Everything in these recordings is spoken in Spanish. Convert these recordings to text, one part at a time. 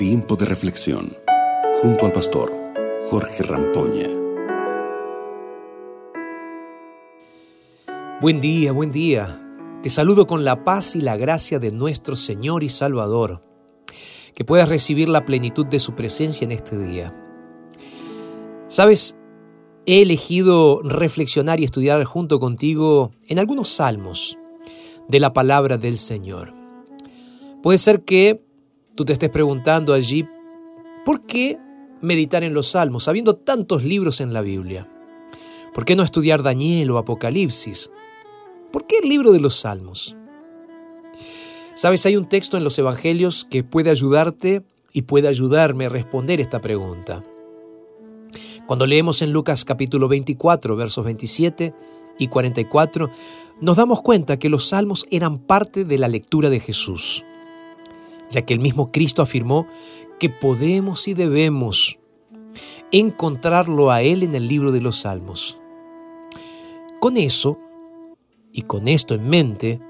Tiempo de reflexión junto al pastor Jorge Rampoña. Buen día, buen día. Te saludo con la paz y la gracia de nuestro Señor y Salvador. Que puedas recibir la plenitud de su presencia en este día. Sabes, he elegido reflexionar y estudiar junto contigo en algunos salmos de la palabra del Señor. Puede ser que tú te estés preguntando allí, ¿por qué meditar en los salmos, habiendo tantos libros en la Biblia? ¿Por qué no estudiar Daniel o Apocalipsis? ¿Por qué el libro de los salmos? Sabes, hay un texto en los Evangelios que puede ayudarte y puede ayudarme a responder esta pregunta. Cuando leemos en Lucas capítulo 24, versos 27 y 44, nos damos cuenta que los salmos eran parte de la lectura de Jesús, ya que el mismo Cristo afirmó que podemos y debemos encontrarlo a Él en el libro de los salmos. Con eso, y con esto en mente,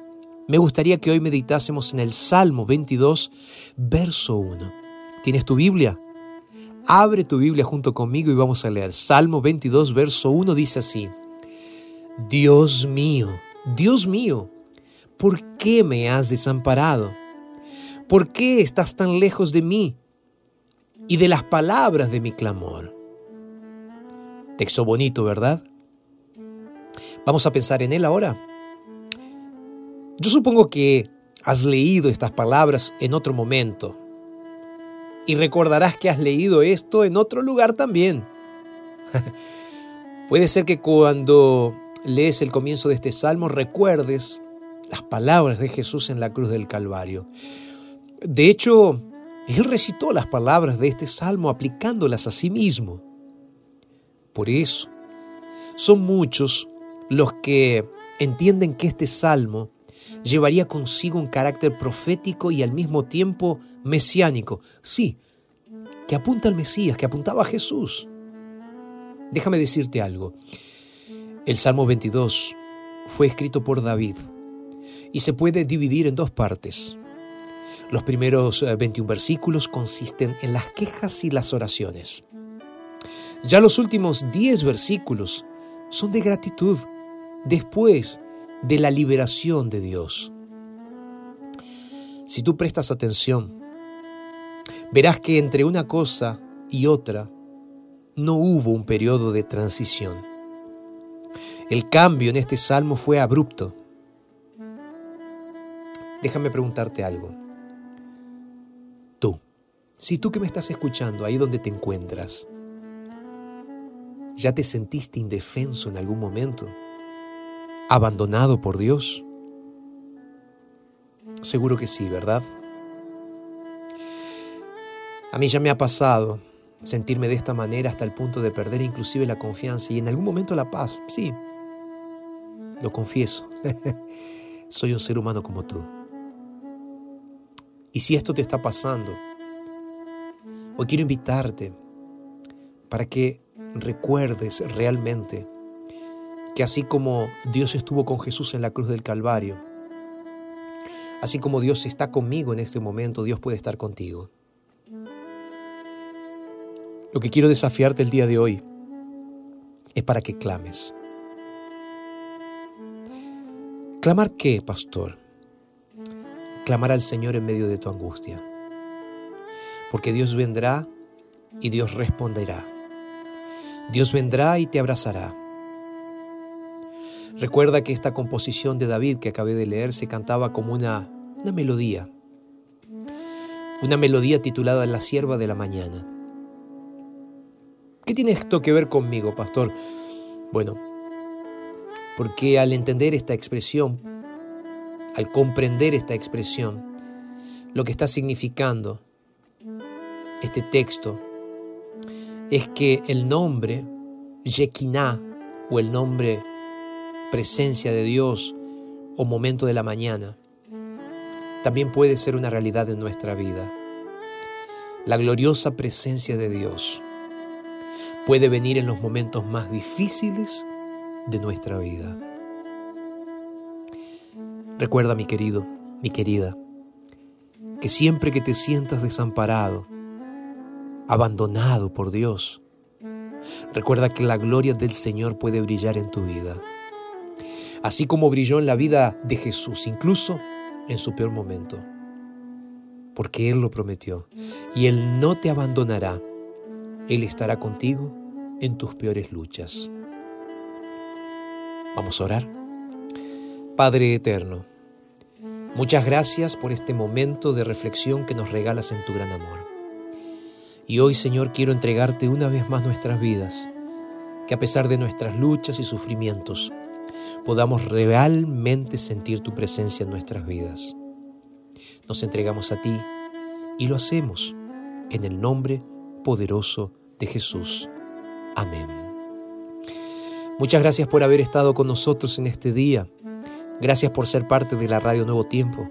me gustaría que hoy meditásemos en el Salmo 22, verso 1. ¿Tienes tu Biblia? Abre tu Biblia junto conmigo y vamos a leer. Salmo 22, verso 1 dice así. Dios mío, Dios mío, ¿por qué me has desamparado? ¿Por qué estás tan lejos de mí y de las palabras de mi clamor? Texto bonito, ¿verdad? Vamos a pensar en él ahora. Yo supongo que has leído estas palabras en otro momento y recordarás que has leído esto en otro lugar también. Puede ser que cuando lees el comienzo de este salmo recuerdes las palabras de Jesús en la cruz del Calvario. De hecho, él recitó las palabras de este salmo aplicándolas a sí mismo. Por eso, son muchos los que entienden que este salmo llevaría consigo un carácter profético y al mismo tiempo mesiánico. Sí, que apunta al Mesías, que apuntaba a Jesús. Déjame decirte algo. El Salmo 22 fue escrito por David y se puede dividir en dos partes. Los primeros 21 eh, versículos consisten en las quejas y las oraciones. Ya los últimos 10 versículos son de gratitud. Después de la liberación de Dios. Si tú prestas atención, verás que entre una cosa y otra no hubo un periodo de transición. El cambio en este salmo fue abrupto. Déjame preguntarte algo. Si tú que me estás escuchando ahí donde te encuentras, ¿ya te sentiste indefenso en algún momento? abandonado por Dios? Seguro que sí, ¿verdad? A mí ya me ha pasado sentirme de esta manera hasta el punto de perder inclusive la confianza y en algún momento la paz. Sí, lo confieso. Soy un ser humano como tú. Y si esto te está pasando, hoy quiero invitarte para que recuerdes realmente que así como Dios estuvo con Jesús en la cruz del Calvario, así como Dios está conmigo en este momento, Dios puede estar contigo. Lo que quiero desafiarte el día de hoy es para que clames. ¿Clamar qué, pastor? Clamar al Señor en medio de tu angustia. Porque Dios vendrá y Dios responderá. Dios vendrá y te abrazará. Recuerda que esta composición de David que acabé de leer se cantaba como una, una melodía, una melodía titulada La sierva de la mañana. ¿Qué tiene esto que ver conmigo, pastor? Bueno, porque al entender esta expresión, al comprender esta expresión, lo que está significando este texto es que el nombre Yekiná o el nombre presencia de Dios o momento de la mañana, también puede ser una realidad en nuestra vida. La gloriosa presencia de Dios puede venir en los momentos más difíciles de nuestra vida. Recuerda, mi querido, mi querida, que siempre que te sientas desamparado, abandonado por Dios. Recuerda que la gloria del Señor puede brillar en tu vida, así como brilló en la vida de Jesús, incluso en su peor momento, porque Él lo prometió y Él no te abandonará, Él estará contigo en tus peores luchas. Vamos a orar. Padre eterno, muchas gracias por este momento de reflexión que nos regalas en tu gran amor. Y hoy, Señor, quiero entregarte una vez más nuestras vidas, que a pesar de nuestras luchas y sufrimientos, podamos realmente sentir tu presencia en nuestras vidas. Nos entregamos a ti y lo hacemos en el nombre poderoso de Jesús. Amén. Muchas gracias por haber estado con nosotros en este día. Gracias por ser parte de la Radio Nuevo Tiempo.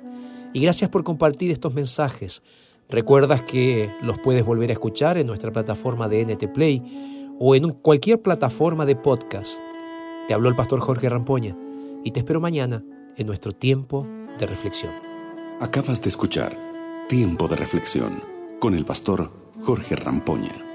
Y gracias por compartir estos mensajes Recuerdas que los puedes volver a escuchar en nuestra plataforma de NT Play o en cualquier plataforma de podcast. Te habló el pastor Jorge Rampoña y te espero mañana en nuestro tiempo de reflexión. Acabas de escuchar Tiempo de Reflexión con el pastor Jorge Rampoña.